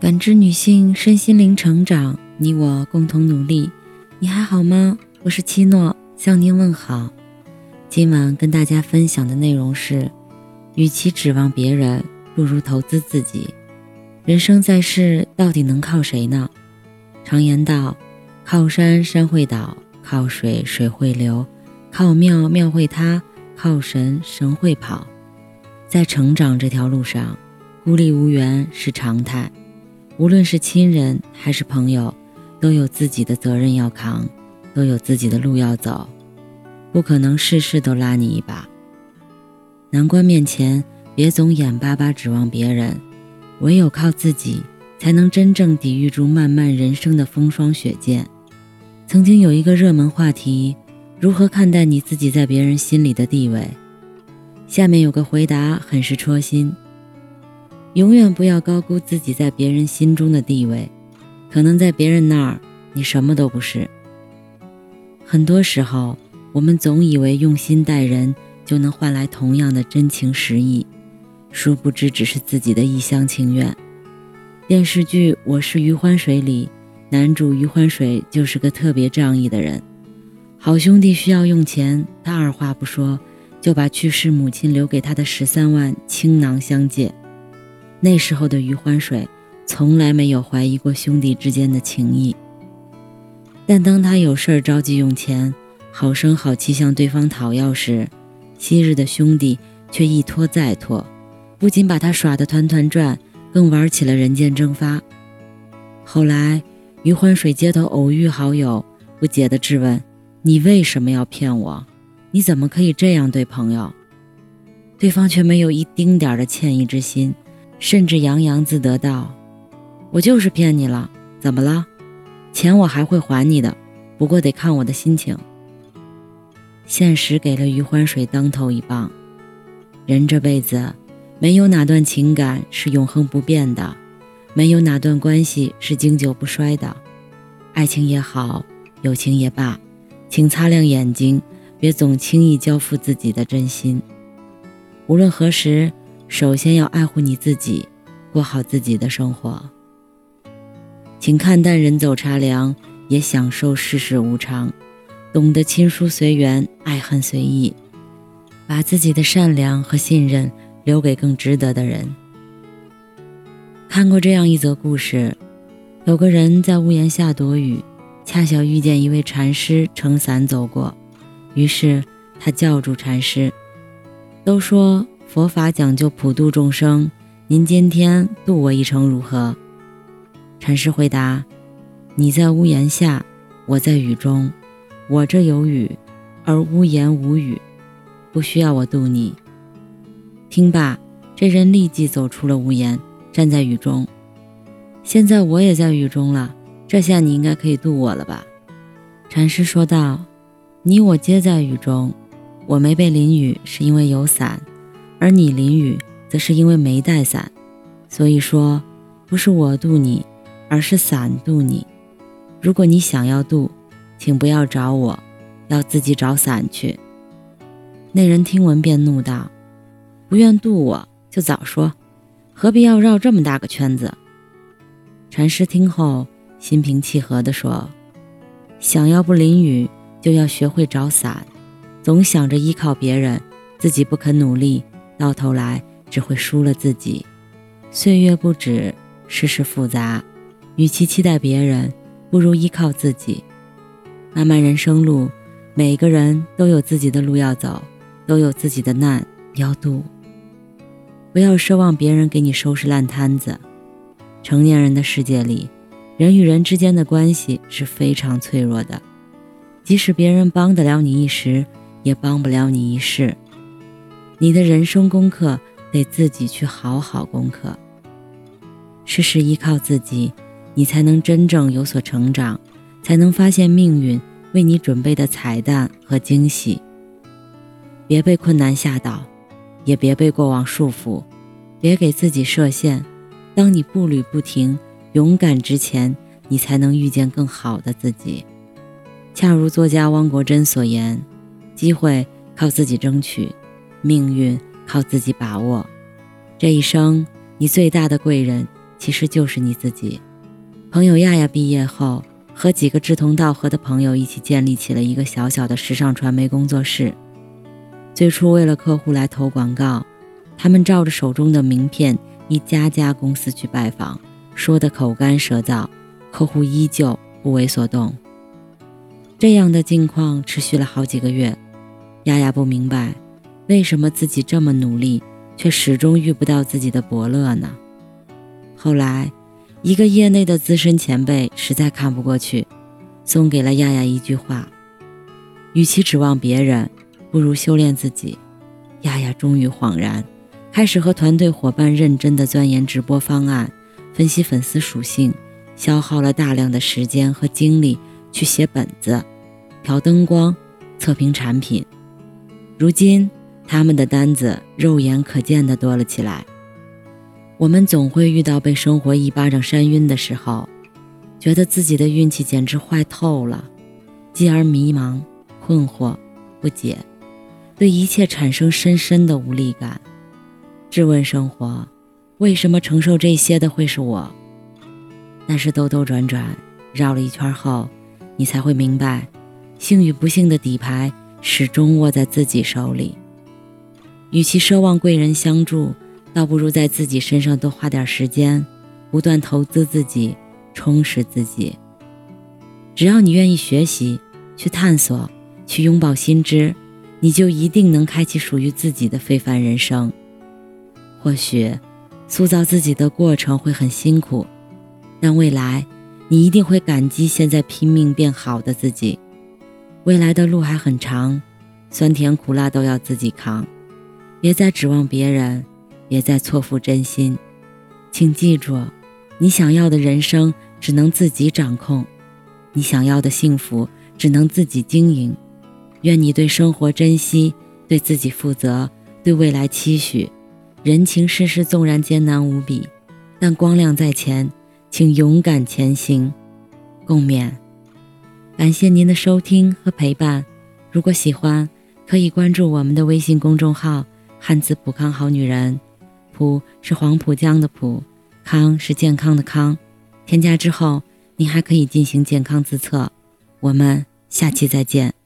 感知女性身心灵成长，你我共同努力。你还好吗？我是七诺，向您问好。今晚跟大家分享的内容是：与其指望别人，不如投资自己。人生在世，到底能靠谁呢？常言道：靠山山会倒，靠水水会流，靠庙庙会塌，靠神神会跑。在成长这条路上，孤立无援是常态。无论是亲人还是朋友，都有自己的责任要扛，都有自己的路要走，不可能事事都拉你一把。难关面前，别总眼巴巴指望别人，唯有靠自己，才能真正抵御住漫漫人生的风霜雪剑。曾经有一个热门话题：如何看待你自己在别人心里的地位？下面有个回答很是戳心。永远不要高估自己在别人心中的地位，可能在别人那儿你什么都不是。很多时候，我们总以为用心待人就能换来同样的真情实意，殊不知只是自己的一厢情愿。电视剧《我是余欢水》里，男主余欢水就是个特别仗义的人。好兄弟需要用钱，他二话不说就把去世母亲留给他的十三万倾囊相借。那时候的余欢水从来没有怀疑过兄弟之间的情谊，但当他有事儿着急用钱，好声好气向对方讨要时，昔日的兄弟却一拖再拖，不仅把他耍得团团转，更玩起了人间蒸发。后来，余欢水街头偶遇好友，不解地质问：“你为什么要骗我？你怎么可以这样对朋友？”对方却没有一丁点的歉意之心。甚至洋洋自得道：“我就是骗你了，怎么了？钱我还会还你的，不过得看我的心情。”现实给了余欢水当头一棒。人这辈子，没有哪段情感是永恒不变的，没有哪段关系是经久不衰的。爱情也好，友情也罢，请擦亮眼睛，别总轻易交付自己的真心。无论何时。首先要爱护你自己，过好自己的生活。请看淡人走茶凉，也享受世事无常，懂得亲疏随缘，爱恨随意，把自己的善良和信任留给更值得的人。看过这样一则故事：有个人在屋檐下躲雨，恰巧遇见一位禅师撑伞走过，于是他叫住禅师，都说。佛法讲究普度众生，您今天渡我一程如何？禅师回答：“你在屋檐下，我在雨中，我这有雨，而屋檐无雨，不需要我渡你。”听罢，这人立即走出了屋檐，站在雨中。现在我也在雨中了，这下你应该可以渡我了吧？禅师说道：“你我皆在雨中，我没被淋雨是因为有伞。”而你淋雨，则是因为没带伞，所以说，不是我渡你，而是伞渡你。如果你想要渡，请不要找我，要自己找伞去。那人听闻便怒道：“不愿渡我就早说，何必要绕这么大个圈子？”禅师听后心平气和地说：“想要不淋雨，就要学会找伞。总想着依靠别人，自己不肯努力。”到头来只会输了自己。岁月不止，世事复杂，与其期待别人，不如依靠自己。漫漫人生路，每个人都有自己的路要走，都有自己的难要渡。不要奢望别人给你收拾烂摊子。成年人的世界里，人与人之间的关系是非常脆弱的，即使别人帮得了你一时，也帮不了你一世。你的人生功课得自己去好好攻克。事事依靠自己，你才能真正有所成长，才能发现命运为你准备的彩蛋和惊喜。别被困难吓倒，也别被过往束缚，别给自己设限。当你步履不停，勇敢之前，你才能遇见更好的自己。恰如作家汪国真所言：“机会靠自己争取。”命运靠自己把握，这一生你最大的贵人其实就是你自己。朋友亚亚毕业后，和几个志同道合的朋友一起建立起了一个小小的时尚传媒工作室。最初为了客户来投广告，他们照着手中的名片，一家家公司去拜访，说得口干舌燥，客户依旧不为所动。这样的境况持续了好几个月，丫丫不明白，为什么自己这么努力，却始终遇不到自己的伯乐呢？后来。一个业内的资深前辈实在看不过去，送给了亚亚一句话：“与其指望别人，不如修炼自己。”亚亚终于恍然，开始和团队伙伴认真的钻研直播方案，分析粉丝属性，消耗了大量的时间和精力去写本子、调灯光、测评产品。如今，他们的单子肉眼可见的多了起来。我们总会遇到被生活一巴掌扇晕的时候，觉得自己的运气简直坏透了，继而迷茫、困惑、不解，对一切产生深深的无力感，质问生活：为什么承受这些的会是我？但是兜兜转转，绕了一圈后，你才会明白，幸与不幸的底牌始终握在自己手里。与其奢望贵人相助，倒不如在自己身上多花点时间，不断投资自己，充实自己。只要你愿意学习，去探索，去拥抱新知，你就一定能开启属于自己的非凡人生。或许，塑造自己的过程会很辛苦，但未来，你一定会感激现在拼命变好的自己。未来的路还很长，酸甜苦辣都要自己扛，别再指望别人。别再错付真心，请记住，你想要的人生只能自己掌控，你想要的幸福只能自己经营。愿你对生活珍惜，对自己负责，对未来期许。人情世事纵然艰难无比，但光亮在前，请勇敢前行。共勉。感谢您的收听和陪伴。如果喜欢，可以关注我们的微信公众号“汉字普康好女人”。普是黄浦江的浦，康是健康的康。添加之后，你还可以进行健康自测。我们下期再见。